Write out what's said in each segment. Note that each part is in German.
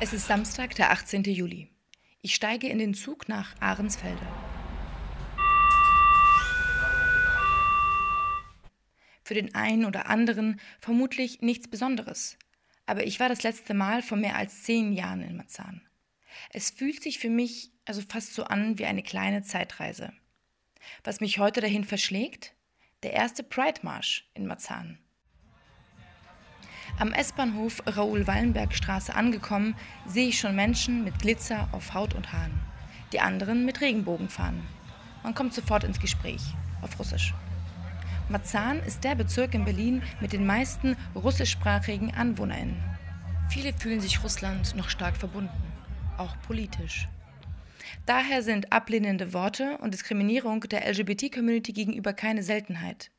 Es ist Samstag, der 18. Juli. Ich steige in den Zug nach Ahrensfelde. Für den einen oder anderen vermutlich nichts Besonderes. Aber ich war das letzte Mal vor mehr als zehn Jahren in Marzahn. Es fühlt sich für mich also fast so an wie eine kleine Zeitreise. Was mich heute dahin verschlägt? Der erste Pride-Marsch in Marzahn. Am S-Bahnhof Raoul-Wallenberg-Straße angekommen, sehe ich schon Menschen mit Glitzer auf Haut und Haaren. Die anderen mit Regenbogenfahnen. Man kommt sofort ins Gespräch, auf Russisch. Marzahn ist der Bezirk in Berlin mit den meisten russischsprachigen AnwohnerInnen. Viele fühlen sich Russland noch stark verbunden, auch politisch. Daher sind ablehnende Worte und Diskriminierung der LGBT-Community gegenüber keine Seltenheit.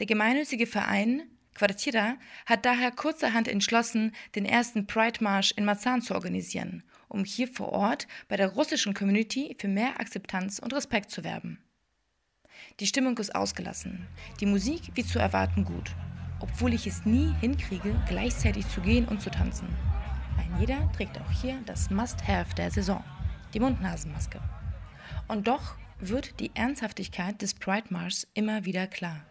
Der gemeinnützige Verein Quartira hat daher kurzerhand entschlossen, den ersten Pride-Marsch in Marzahn zu organisieren, um hier vor Ort bei der russischen Community für mehr Akzeptanz und Respekt zu werben. Die Stimmung ist ausgelassen, die Musik wie zu erwarten gut, obwohl ich es nie hinkriege, gleichzeitig zu gehen und zu tanzen. Ein jeder trägt auch hier das Must-Have der Saison, die Mund-Nasen-Maske. Und doch wird die Ernsthaftigkeit des Pride-Marschs immer wieder klar.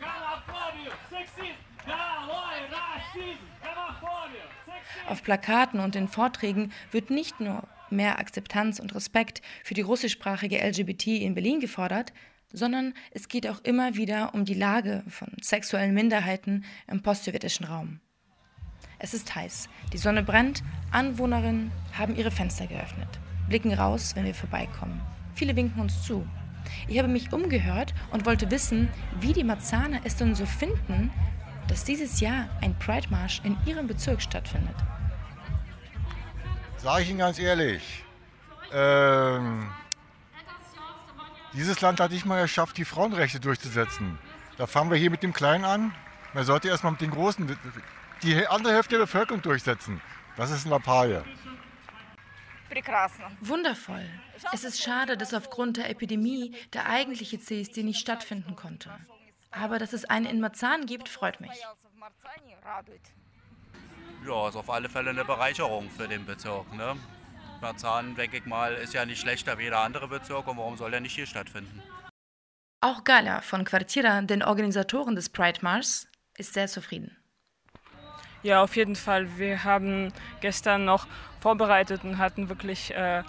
Galafobiu, sexismo, Daloi, racismo, Galafobiu, sexismo. Auf Plakaten und in Vorträgen wird nicht nur mehr Akzeptanz und Respekt für die russischsprachige LGBT in Berlin gefordert, sondern es geht auch immer wieder um die Lage von sexuellen Minderheiten im postsowjetischen Raum. Es ist heiß, die Sonne brennt, Anwohnerinnen haben ihre Fenster geöffnet, blicken raus, wenn wir vorbeikommen. Viele winken uns zu, ich habe mich umgehört und wollte wissen, wie die Marzahner es denn so finden, dass dieses Jahr ein Pride-Marsch in ihrem Bezirk stattfindet. Sage ich Ihnen ganz ehrlich, ähm, dieses Land hat nicht mal geschafft, die Frauenrechte durchzusetzen. Da fangen wir hier mit dem Kleinen an. Man sollte erstmal mit den Großen die andere Hälfte der Bevölkerung durchsetzen. Das ist ein Lappalie. Wundervoll. Es ist schade, dass aufgrund der Epidemie der eigentliche CSD nicht stattfinden konnte. Aber dass es einen in Marzahn gibt, freut mich. Ja, ist auf alle Fälle eine Bereicherung für den Bezirk. Ne? Marzahn, denke ich mal, ist ja nicht schlechter wie jeder andere Bezirk und warum soll er nicht hier stattfinden? Auch Gala von Quartira, den Organisatoren des Pride Mars, ist sehr zufrieden. Ja, auf jeden Fall. Wir haben gestern noch vorbereitet und hatten wirklich äh,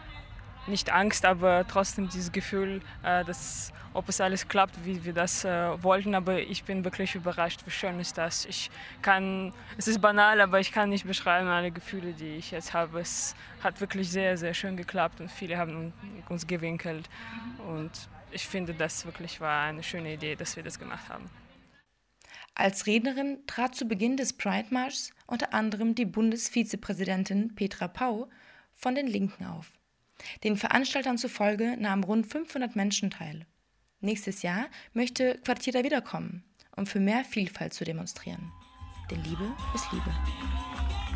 nicht Angst, aber trotzdem dieses Gefühl, äh, dass ob es alles klappt, wie wir das äh, wollten. Aber ich bin wirklich überrascht, wie schön ist das. Ich kann, es ist banal, aber ich kann nicht beschreiben alle Gefühle, die ich jetzt habe. Es hat wirklich sehr, sehr schön geklappt und viele haben uns gewinkelt. Und ich finde, das wirklich war eine schöne Idee, dass wir das gemacht haben. Als Rednerin trat zu Beginn des Pride Marschs unter anderem die Bundesvizepräsidentin Petra Pau von den Linken auf. Den Veranstaltern zufolge nahmen rund 500 Menschen teil. Nächstes Jahr möchte Quartier wiederkommen, um für mehr Vielfalt zu demonstrieren. Denn Liebe ist Liebe.